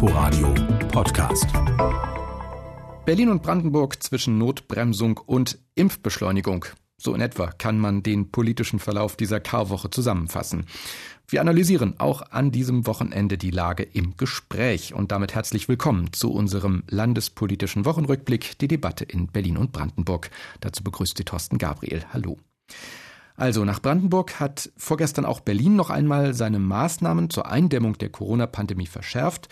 Inforadio Podcast. Berlin und Brandenburg zwischen Notbremsung und Impfbeschleunigung. So in etwa kann man den politischen Verlauf dieser Karwoche zusammenfassen. Wir analysieren auch an diesem Wochenende die Lage im Gespräch und damit herzlich willkommen zu unserem landespolitischen Wochenrückblick, die Debatte in Berlin und Brandenburg. Dazu begrüßt Sie Thorsten Gabriel. Hallo. Also nach Brandenburg hat vorgestern auch Berlin noch einmal seine Maßnahmen zur Eindämmung der Corona-Pandemie verschärft.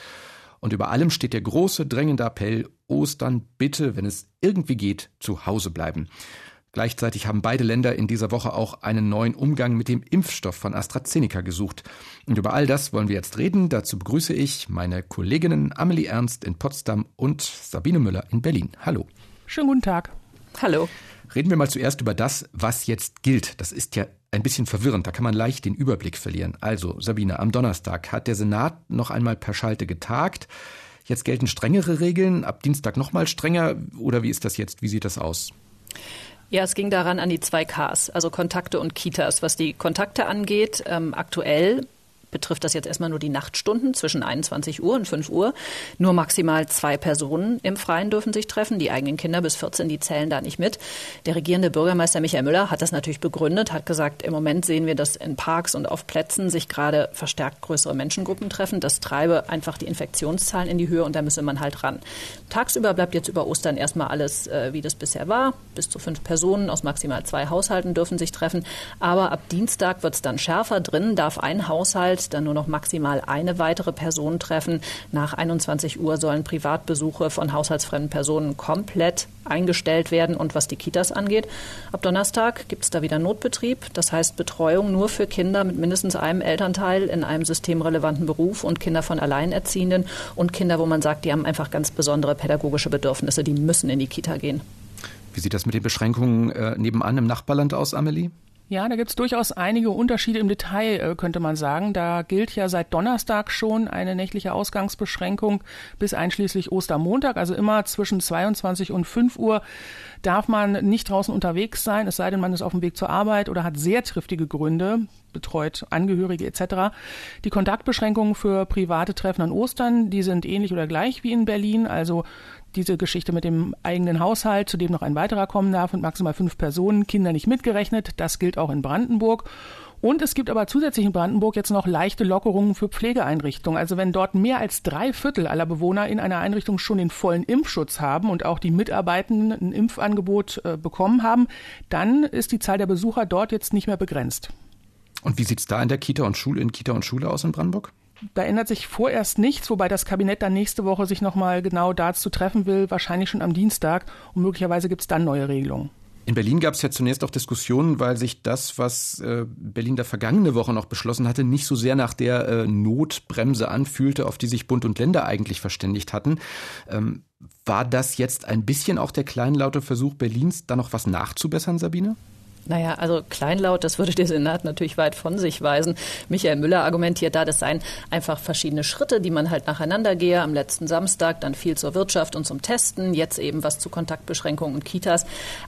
Und über allem steht der große, drängende Appell, Ostern bitte, wenn es irgendwie geht, zu Hause bleiben. Gleichzeitig haben beide Länder in dieser Woche auch einen neuen Umgang mit dem Impfstoff von AstraZeneca gesucht. Und über all das wollen wir jetzt reden. Dazu begrüße ich meine Kolleginnen Amelie Ernst in Potsdam und Sabine Müller in Berlin. Hallo. Schönen guten Tag. Hallo. Reden wir mal zuerst über das, was jetzt gilt. Das ist ja ein bisschen verwirrend, da kann man leicht den Überblick verlieren. Also, Sabine, am Donnerstag hat der Senat noch einmal per Schalte getagt. Jetzt gelten strengere Regeln, ab Dienstag noch mal strenger oder wie ist das jetzt? Wie sieht das aus? Ja, es ging daran an die zwei Ks, also Kontakte und Kitas. Was die Kontakte angeht, ähm, aktuell betrifft das jetzt erstmal nur die Nachtstunden zwischen 21 Uhr und 5 Uhr. Nur maximal zwei Personen im Freien dürfen sich treffen. Die eigenen Kinder bis 14, die zählen da nicht mit. Der regierende Bürgermeister Michael Müller hat das natürlich begründet, hat gesagt, im Moment sehen wir, dass in Parks und auf Plätzen sich gerade verstärkt größere Menschengruppen treffen. Das treibe einfach die Infektionszahlen in die Höhe und da müsse man halt ran. Tagsüber bleibt jetzt über Ostern erstmal alles, äh, wie das bisher war. Bis zu fünf Personen aus maximal zwei Haushalten dürfen sich treffen. Aber ab Dienstag wird es dann schärfer. Drin darf ein Haushalt Haushalt dann nur noch maximal eine weitere Person treffen. Nach 21 Uhr sollen Privatbesuche von haushaltsfremden Personen komplett eingestellt werden. Und was die Kitas angeht, ab Donnerstag gibt es da wieder Notbetrieb. Das heißt Betreuung nur für Kinder mit mindestens einem Elternteil in einem systemrelevanten Beruf und Kinder von Alleinerziehenden und Kinder, wo man sagt, die haben einfach ganz besondere pädagogische Bedürfnisse, die müssen in die Kita gehen. Wie sieht das mit den Beschränkungen äh, nebenan im Nachbarland aus, Amelie? Ja, da gibt es durchaus einige Unterschiede im Detail, äh, könnte man sagen. Da gilt ja seit Donnerstag schon eine nächtliche Ausgangsbeschränkung bis einschließlich Ostermontag, also immer zwischen 22 und 5 Uhr darf man nicht draußen unterwegs sein, es sei denn, man ist auf dem Weg zur Arbeit oder hat sehr triftige Gründe, betreut Angehörige etc. Die Kontaktbeschränkungen für private Treffen an Ostern, die sind ähnlich oder gleich wie in Berlin, also diese Geschichte mit dem eigenen Haushalt, zu dem noch ein weiterer kommen darf und maximal fünf Personen, Kinder nicht mitgerechnet. Das gilt auch in Brandenburg. Und es gibt aber zusätzlich in Brandenburg jetzt noch leichte Lockerungen für Pflegeeinrichtungen. Also wenn dort mehr als drei Viertel aller Bewohner in einer Einrichtung schon den vollen Impfschutz haben und auch die Mitarbeitenden ein Impfangebot äh, bekommen haben, dann ist die Zahl der Besucher dort jetzt nicht mehr begrenzt. Und wie sieht es da in der Kita und Schule, in Kita und Schule aus in Brandenburg? Da ändert sich vorerst nichts, wobei das Kabinett dann nächste Woche sich nochmal genau dazu treffen will, wahrscheinlich schon am Dienstag. Und möglicherweise gibt es dann neue Regelungen. In Berlin gab es ja zunächst auch Diskussionen, weil sich das, was äh, Berlin der vergangene Woche noch beschlossen hatte, nicht so sehr nach der äh, Notbremse anfühlte, auf die sich Bund und Länder eigentlich verständigt hatten. Ähm, war das jetzt ein bisschen auch der kleinlaute Versuch Berlins, da noch was nachzubessern, Sabine? Naja, also kleinlaut, das würde der Senat natürlich weit von sich weisen. Michael Müller argumentiert da, das seien einfach verschiedene Schritte, die man halt nacheinander gehe. Am letzten Samstag dann viel zur Wirtschaft und zum Testen, jetzt eben was zu Kontaktbeschränkungen und Kitas.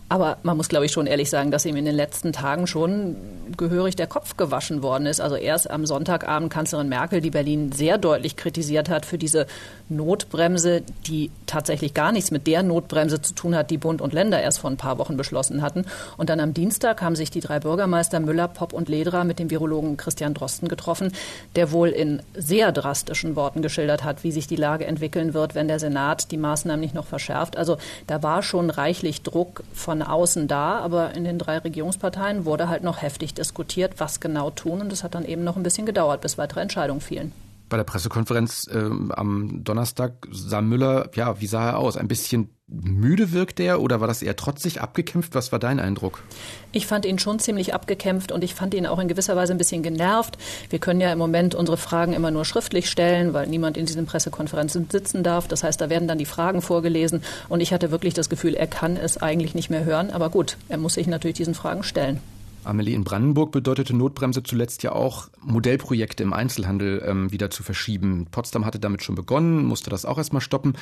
Aber man muss, glaube ich, schon ehrlich sagen, dass ihm in den letzten Tagen schon gehörig der Kopf gewaschen worden ist. Also erst am Sonntagabend Kanzlerin Merkel, die Berlin sehr deutlich kritisiert hat für diese Notbremse, die tatsächlich gar nichts mit der Notbremse zu tun hat, die Bund und Länder erst vor ein paar Wochen beschlossen hatten. Und dann am Dienstag Dienstag haben sich die drei Bürgermeister Müller, Popp und Ledra mit dem Virologen Christian Drosten getroffen, der wohl in sehr drastischen Worten geschildert hat, wie sich die Lage entwickeln wird, wenn der Senat die Maßnahmen nicht noch verschärft. Also da war schon reichlich Druck von außen da, aber in den drei Regierungsparteien wurde halt noch heftig diskutiert, was genau tun. Und es hat dann eben noch ein bisschen gedauert, bis weitere Entscheidungen fielen. Bei der Pressekonferenz äh, am Donnerstag sah Müller, ja, wie sah er aus? Ein bisschen müde wirkt er oder war das eher trotzig abgekämpft? Was war dein Eindruck? Ich fand ihn schon ziemlich abgekämpft und ich fand ihn auch in gewisser Weise ein bisschen genervt. Wir können ja im Moment unsere Fragen immer nur schriftlich stellen, weil niemand in diesen Pressekonferenzen sitzen darf. Das heißt, da werden dann die Fragen vorgelesen und ich hatte wirklich das Gefühl, er kann es eigentlich nicht mehr hören. Aber gut, er muss sich natürlich diesen Fragen stellen. Amelie, in Brandenburg bedeutete Notbremse zuletzt ja auch, Modellprojekte im Einzelhandel ähm, wieder zu verschieben. Potsdam hatte damit schon begonnen, musste das auch erstmal stoppen.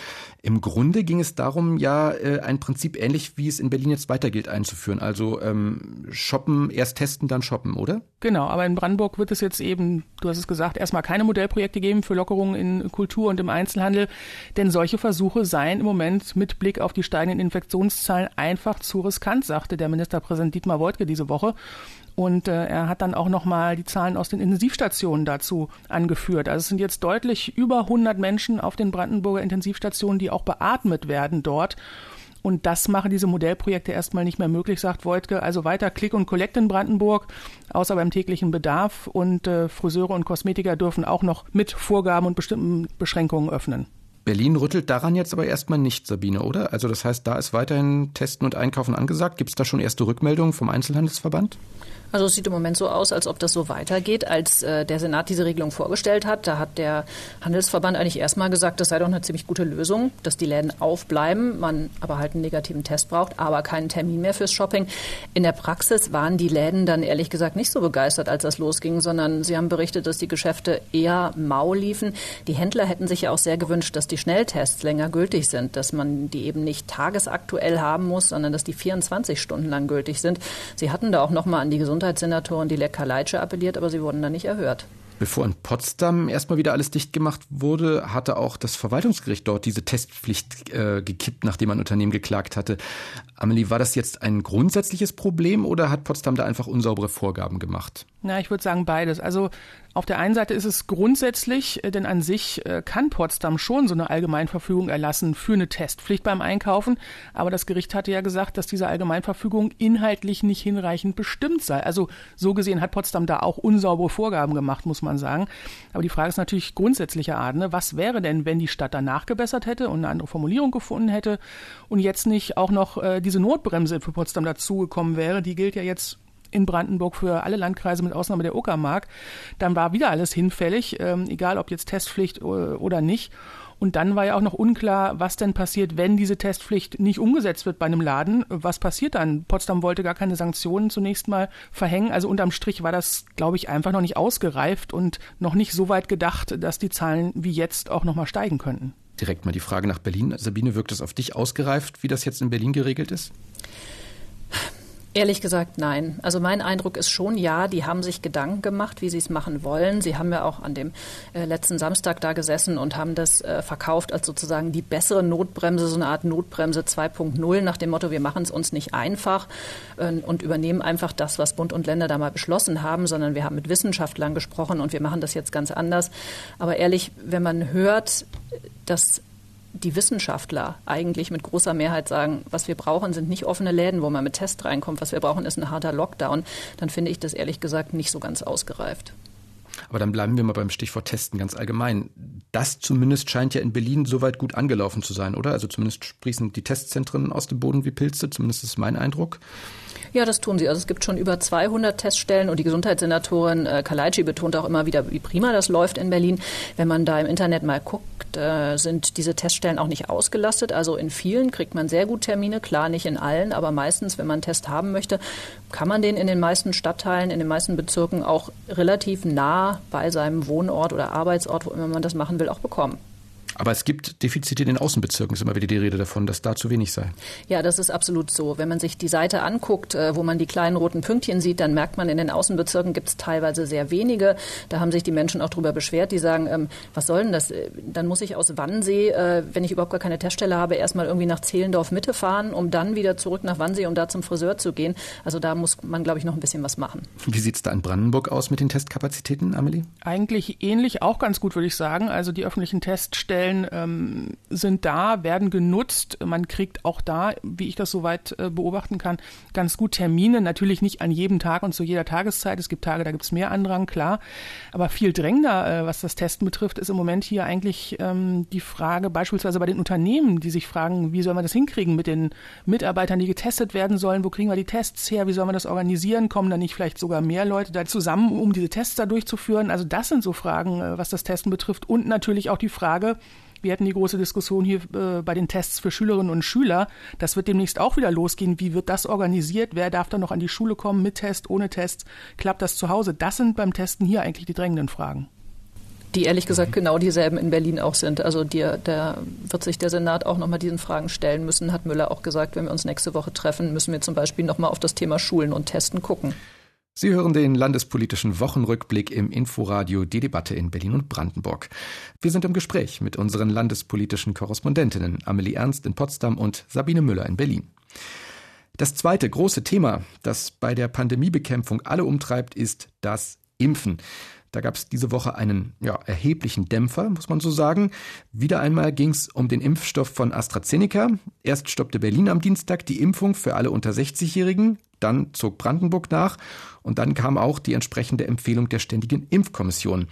Im Grunde ging es darum, ja, äh, ein Prinzip ähnlich wie es in Berlin jetzt weiter gilt einzuführen. Also ähm, shoppen, erst testen, dann shoppen, oder? Genau, aber in Brandenburg wird es jetzt eben, du hast es gesagt, erstmal keine Modellprojekte geben für Lockerungen in Kultur und im Einzelhandel, denn solche Versuche seien im Moment mit Blick auf die steigenden Infektionszahlen einfach zu riskant, sagte der Ministerpräsident Dietmar Woidke diese Woche. Und äh, er hat dann auch nochmal die Zahlen aus den Intensivstationen dazu angeführt. Also es sind jetzt deutlich über 100 Menschen auf den Brandenburger Intensivstationen, die auch beatmet werden dort. Und das machen diese Modellprojekte erstmal nicht mehr möglich, sagt Voigtke. Also weiter Click und Collect in Brandenburg, außer beim täglichen Bedarf. Und äh, Friseure und Kosmetiker dürfen auch noch mit Vorgaben und bestimmten Beschränkungen öffnen. Berlin rüttelt daran jetzt aber erstmal nicht, Sabine, oder? Also das heißt, da ist weiterhin Testen und Einkaufen angesagt. Gibt es da schon erste Rückmeldungen vom Einzelhandelsverband? Also es sieht im Moment so aus, als ob das so weitergeht, als äh, der Senat diese Regelung vorgestellt hat. Da hat der Handelsverband eigentlich erstmal gesagt, das sei doch eine ziemlich gute Lösung, dass die Läden aufbleiben, man aber halt einen negativen Test braucht, aber keinen Termin mehr fürs Shopping. In der Praxis waren die Läden dann ehrlich gesagt nicht so begeistert, als das losging, sondern sie haben berichtet, dass die Geschäfte eher mau liefen. Die Händler hätten sich ja auch sehr gewünscht, dass die Schnelltests länger gültig sind, dass man die eben nicht tagesaktuell haben muss, sondern dass die 24 Stunden lang gültig sind. Sie hatten da auch noch mal an die Gesundheit Gesundheitssenatorin Dilek Kaleitsche appelliert, aber sie wurden da nicht erhört. Bevor in Potsdam erstmal wieder alles dicht gemacht wurde, hatte auch das Verwaltungsgericht dort diese Testpflicht äh, gekippt, nachdem ein Unternehmen geklagt hatte. Amelie, war das jetzt ein grundsätzliches Problem oder hat Potsdam da einfach unsaubere Vorgaben gemacht? Na, ich würde sagen beides. Also auf der einen Seite ist es grundsätzlich, äh, denn an sich äh, kann Potsdam schon so eine Allgemeinverfügung erlassen für eine Testpflicht beim Einkaufen. Aber das Gericht hatte ja gesagt, dass diese Allgemeinverfügung inhaltlich nicht hinreichend bestimmt sei. Also so gesehen hat Potsdam da auch unsaubere Vorgaben gemacht, muss man sagen. Aber die Frage ist natürlich grundsätzlicher Art. Ne? Was wäre denn, wenn die Stadt danach gebessert hätte und eine andere Formulierung gefunden hätte und jetzt nicht auch noch äh, diese Notbremse für Potsdam dazugekommen wäre? Die gilt ja jetzt in Brandenburg für alle Landkreise mit Ausnahme der Uckermark. Dann war wieder alles hinfällig, ähm, egal ob jetzt Testpflicht oder nicht. Und dann war ja auch noch unklar, was denn passiert, wenn diese Testpflicht nicht umgesetzt wird bei einem Laden. Was passiert dann? Potsdam wollte gar keine Sanktionen zunächst mal verhängen. Also unterm Strich war das, glaube ich, einfach noch nicht ausgereift und noch nicht so weit gedacht, dass die Zahlen wie jetzt auch noch mal steigen könnten. Direkt mal die Frage nach Berlin. Sabine, wirkt es auf dich ausgereift, wie das jetzt in Berlin geregelt ist? Ehrlich gesagt, nein. Also mein Eindruck ist schon, ja, die haben sich Gedanken gemacht, wie sie es machen wollen. Sie haben ja auch an dem äh, letzten Samstag da gesessen und haben das äh, verkauft als sozusagen die bessere Notbremse, so eine Art Notbremse 2.0 nach dem Motto, wir machen es uns nicht einfach äh, und übernehmen einfach das, was Bund und Länder da mal beschlossen haben, sondern wir haben mit Wissenschaftlern gesprochen und wir machen das jetzt ganz anders. Aber ehrlich, wenn man hört, dass die Wissenschaftler eigentlich mit großer Mehrheit sagen, was wir brauchen, sind nicht offene Läden, wo man mit Test reinkommt. Was wir brauchen, ist ein harter Lockdown. Dann finde ich das ehrlich gesagt nicht so ganz ausgereift. Aber dann bleiben wir mal beim Stichwort Testen ganz allgemein. Das zumindest scheint ja in Berlin soweit gut angelaufen zu sein, oder? Also zumindest sprießen die Testzentren aus dem Boden wie Pilze, zumindest ist mein Eindruck. Ja, das tun sie. Also es gibt schon über 200 Teststellen und die Gesundheitssenatorin äh, Kalaitschi betont auch immer wieder, wie prima das läuft in Berlin. Wenn man da im Internet mal guckt, äh, sind diese Teststellen auch nicht ausgelastet. Also in vielen kriegt man sehr gut Termine, klar nicht in allen, aber meistens, wenn man einen Test haben möchte, kann man den in den meisten Stadtteilen, in den meisten Bezirken auch relativ nah bei seinem Wohnort oder Arbeitsort, wo immer man das machen will, auch bekommen. Aber es gibt Defizite in den Außenbezirken, ist immer wieder die Rede davon, dass da zu wenig sei. Ja, das ist absolut so. Wenn man sich die Seite anguckt, äh, wo man die kleinen roten Pünktchen sieht, dann merkt man, in den Außenbezirken gibt es teilweise sehr wenige. Da haben sich die Menschen auch darüber beschwert, die sagen, ähm, was soll denn das? Äh, dann muss ich aus Wannsee, äh, wenn ich überhaupt gar keine Teststelle habe, erstmal irgendwie nach Zehlendorf Mitte fahren, um dann wieder zurück nach Wannsee, um da zum Friseur zu gehen. Also da muss man, glaube ich, noch ein bisschen was machen. Wie sieht es da in Brandenburg aus mit den Testkapazitäten, Amelie? Eigentlich ähnlich, auch ganz gut, würde ich sagen. Also die öffentlichen Teststellen ähm, sind da, werden genutzt. Man kriegt auch da, wie ich das soweit äh, beobachten kann, ganz gut Termine. Natürlich nicht an jedem Tag und zu jeder Tageszeit. Es gibt Tage, da gibt es mehr Andrang, klar. Aber viel drängender, äh, was das Testen betrifft, ist im Moment hier eigentlich ähm, die Frage, beispielsweise bei den Unternehmen, die sich fragen, wie soll man das hinkriegen mit den Mitarbeitern, die getestet werden sollen? Wo kriegen wir die Tests her? Wie soll man das organisieren? Kommen da nicht vielleicht sogar mehr Leute da zusammen, um diese Tests da durchzuführen? Also das sind so Fragen, äh, was das Testen betrifft. Und natürlich auch die Frage, Wir hatten die große Diskussion hier äh, bei den Tests für Schülerinnen und Schüler. Das wird demnächst auch wieder losgehen. Wie wird das organisiert? Wer darf dann noch an die Schule kommen mit Test, ohne Test? Klappt das zu Hause? Das sind beim Testen hier eigentlich die drängenden Fragen die ehrlich gesagt genau dieselben in Berlin auch sind. Also da wird sich der Senat auch nochmal diesen Fragen stellen müssen, hat Müller auch gesagt, wenn wir uns nächste Woche treffen, müssen wir zum Beispiel nochmal auf das Thema Schulen und Testen gucken. Sie hören den landespolitischen Wochenrückblick im Inforadio Die Debatte in Berlin und Brandenburg. Wir sind im Gespräch mit unseren landespolitischen Korrespondentinnen Amelie Ernst in Potsdam und Sabine Müller in Berlin. Das zweite große Thema, das bei der Pandemiebekämpfung alle umtreibt, ist das Impfen. Da gab es diese Woche einen ja, erheblichen Dämpfer, muss man so sagen. Wieder einmal ging es um den Impfstoff von AstraZeneca. Erst stoppte Berlin am Dienstag die Impfung für alle unter 60-Jährigen, dann zog Brandenburg nach und dann kam auch die entsprechende Empfehlung der Ständigen Impfkommission.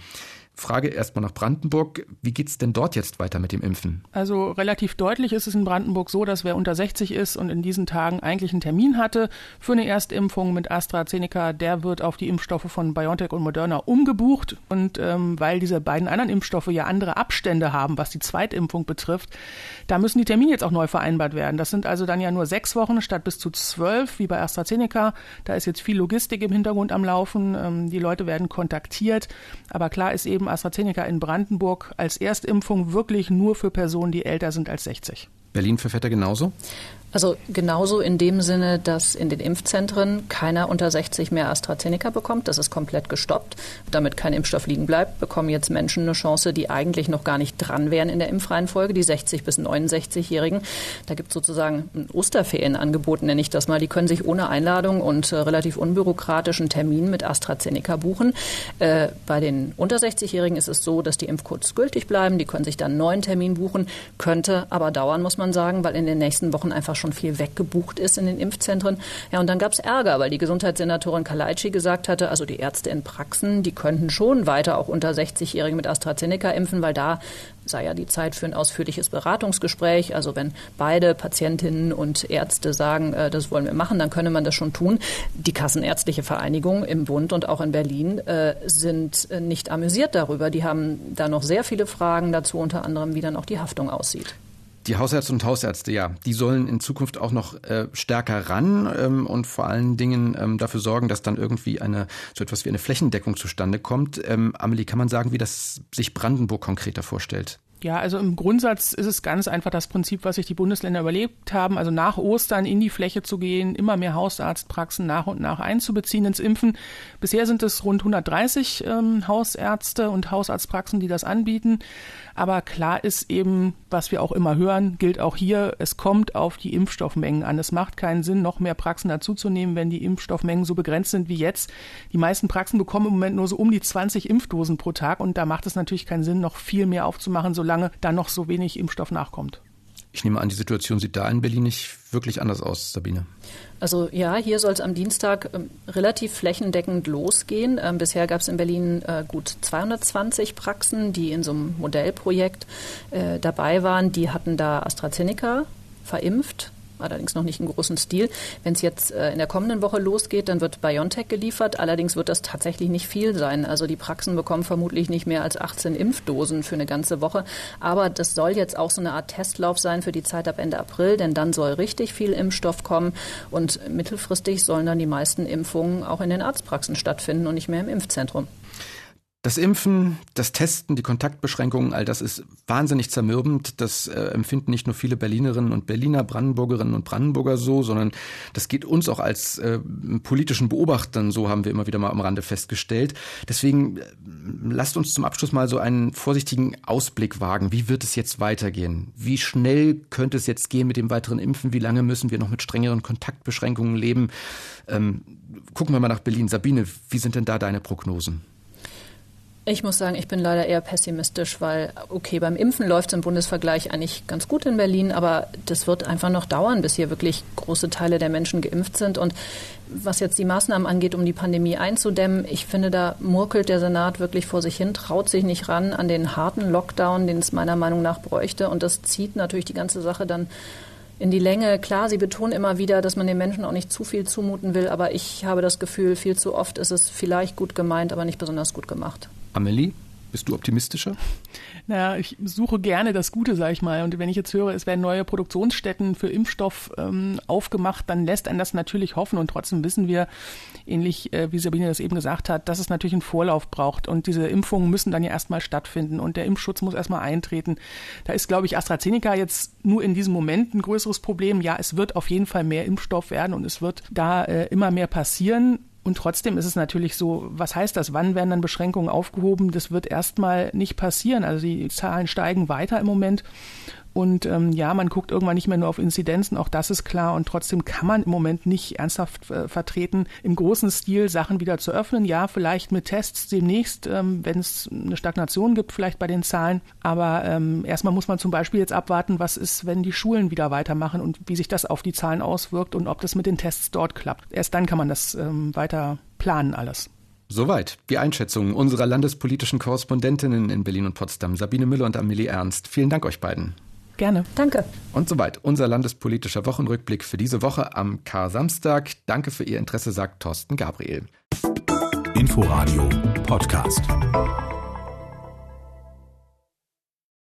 Frage erstmal nach Brandenburg. Wie geht es denn dort jetzt weiter mit dem Impfen? Also relativ deutlich ist es in Brandenburg so, dass wer unter 60 ist und in diesen Tagen eigentlich einen Termin hatte für eine Erstimpfung mit AstraZeneca, der wird auf die Impfstoffe von BioNTech und Moderna umgebucht. Und ähm, weil diese beiden anderen Impfstoffe ja andere Abstände haben, was die Zweitimpfung betrifft, da müssen die Termine jetzt auch neu vereinbart werden. Das sind also dann ja nur sechs Wochen statt bis zu zwölf, wie bei AstraZeneca. Da ist jetzt viel Logistik im Hintergrund am Laufen. Ähm, die Leute werden kontaktiert. Aber klar ist eben, AstraZeneca in Brandenburg als Erstimpfung wirklich nur für Personen, die älter sind als 60. Berlin für Vetter genauso? Also genauso in dem Sinne, dass in den Impfzentren keiner unter 60 mehr AstraZeneca bekommt. Das ist komplett gestoppt. Damit kein Impfstoff liegen bleibt, bekommen jetzt Menschen eine Chance, die eigentlich noch gar nicht dran wären in der Impfreihenfolge, die 60 bis 69-Jährigen. Da gibt es sozusagen ein Osterferienangebot, nenne ich das mal. Die können sich ohne Einladung und äh, relativ unbürokratischen Termin mit AstraZeneca buchen. Äh, bei den unter 60-Jährigen ist es so, dass die Impfcodes gültig bleiben. Die können sich dann einen neuen Termin buchen, könnte aber dauern, muss man sagen, weil in den nächsten Wochen einfach schon schon viel weggebucht ist in den Impfzentren. Ja, und dann gab es Ärger, weil die Gesundheitssenatorin Kalaitschi gesagt hatte, also die Ärzte in Praxen, die könnten schon weiter auch unter 60-Jährige mit AstraZeneca impfen, weil da sei ja die Zeit für ein ausführliches Beratungsgespräch. Also wenn beide Patientinnen und Ärzte sagen, äh, das wollen wir machen, dann könne man das schon tun. Die Kassenärztliche Vereinigung im Bund und auch in Berlin äh, sind äh, nicht amüsiert darüber. Die haben da noch sehr viele Fragen dazu, unter anderem, wie dann auch die Haftung aussieht. Die Hausärzte und Hausärzte, ja, die sollen in Zukunft auch noch äh, stärker ran ähm, und vor allen Dingen ähm, dafür sorgen, dass dann irgendwie eine so etwas wie eine Flächendeckung zustande kommt. Ähm, Amelie, kann man sagen, wie das sich Brandenburg konkreter vorstellt? Ja, also im Grundsatz ist es ganz einfach das Prinzip, was sich die Bundesländer überlebt haben, also nach Ostern in die Fläche zu gehen, immer mehr Hausarztpraxen nach und nach einzubeziehen ins Impfen. Bisher sind es rund 130 ähm, Hausärzte und Hausarztpraxen, die das anbieten. Aber klar ist eben, was wir auch immer hören, gilt auch hier, es kommt auf die Impfstoffmengen an. Es macht keinen Sinn, noch mehr Praxen dazuzunehmen, wenn die Impfstoffmengen so begrenzt sind wie jetzt. Die meisten Praxen bekommen im Moment nur so um die 20 Impfdosen pro Tag und da macht es natürlich keinen Sinn, noch viel mehr aufzumachen, solange da noch so wenig Impfstoff nachkommt. Ich nehme an, die Situation sieht da in Berlin nicht wirklich anders aus, Sabine. Also ja, hier soll es am Dienstag ähm, relativ flächendeckend losgehen. Ähm, bisher gab es in Berlin äh, gut 220 Praxen, die in so einem Modellprojekt äh, dabei waren. Die hatten da AstraZeneca verimpft allerdings noch nicht im großen Stil. Wenn es jetzt äh, in der kommenden Woche losgeht, dann wird BioNTech geliefert. Allerdings wird das tatsächlich nicht viel sein. Also die Praxen bekommen vermutlich nicht mehr als 18 Impfdosen für eine ganze Woche. Aber das soll jetzt auch so eine Art Testlauf sein für die Zeit ab Ende April, denn dann soll richtig viel Impfstoff kommen und mittelfristig sollen dann die meisten Impfungen auch in den Arztpraxen stattfinden und nicht mehr im Impfzentrum. Das Impfen, das Testen, die Kontaktbeschränkungen, all das ist wahnsinnig zermürbend. Das äh, empfinden nicht nur viele Berlinerinnen und Berliner, Brandenburgerinnen und Brandenburger so, sondern das geht uns auch als äh, politischen Beobachtern so, haben wir immer wieder mal am Rande festgestellt. Deswegen äh, lasst uns zum Abschluss mal so einen vorsichtigen Ausblick wagen. Wie wird es jetzt weitergehen? Wie schnell könnte es jetzt gehen mit dem weiteren Impfen? Wie lange müssen wir noch mit strengeren Kontaktbeschränkungen leben? Ähm, gucken wir mal nach Berlin. Sabine, wie sind denn da deine Prognosen? Ich muss sagen, ich bin leider eher pessimistisch, weil, okay, beim Impfen läuft es im Bundesvergleich eigentlich ganz gut in Berlin, aber das wird einfach noch dauern, bis hier wirklich große Teile der Menschen geimpft sind. Und was jetzt die Maßnahmen angeht, um die Pandemie einzudämmen, ich finde, da murkelt der Senat wirklich vor sich hin, traut sich nicht ran an den harten Lockdown, den es meiner Meinung nach bräuchte. Und das zieht natürlich die ganze Sache dann in die Länge. Klar, Sie betonen immer wieder, dass man den Menschen auch nicht zu viel zumuten will, aber ich habe das Gefühl, viel zu oft ist es vielleicht gut gemeint, aber nicht besonders gut gemacht. Amelie, Bist du optimistischer? Naja, ich suche gerne das Gute, sag ich mal. Und wenn ich jetzt höre, es werden neue Produktionsstätten für Impfstoff ähm, aufgemacht, dann lässt einen das natürlich hoffen. Und trotzdem wissen wir, ähnlich äh, wie Sabine das eben gesagt hat, dass es natürlich einen Vorlauf braucht. Und diese Impfungen müssen dann ja erstmal stattfinden und der Impfschutz muss erstmal eintreten. Da ist, glaube ich, AstraZeneca jetzt nur in diesem Moment ein größeres Problem. Ja, es wird auf jeden Fall mehr Impfstoff werden und es wird da äh, immer mehr passieren. Und trotzdem ist es natürlich so, was heißt das? Wann werden dann Beschränkungen aufgehoben? Das wird erstmal nicht passieren. Also die Zahlen steigen weiter im Moment. Und ähm, ja, man guckt irgendwann nicht mehr nur auf Inzidenzen, auch das ist klar. Und trotzdem kann man im Moment nicht ernsthaft äh, vertreten, im großen Stil Sachen wieder zu öffnen. Ja, vielleicht mit Tests demnächst, ähm, wenn es eine Stagnation gibt, vielleicht bei den Zahlen. Aber ähm, erstmal muss man zum Beispiel jetzt abwarten, was ist, wenn die Schulen wieder weitermachen und wie sich das auf die Zahlen auswirkt und ob das mit den Tests dort klappt. Erst dann kann man das ähm, weiter planen alles. Soweit die Einschätzung unserer landespolitischen Korrespondentinnen in Berlin und Potsdam, Sabine Müller und Amelie Ernst. Vielen Dank euch beiden. Gerne. Danke. Und soweit unser landespolitischer Wochenrückblick für diese Woche am Kar-Samstag. Danke für Ihr Interesse, sagt Thorsten Gabriel. Inforadio Podcast.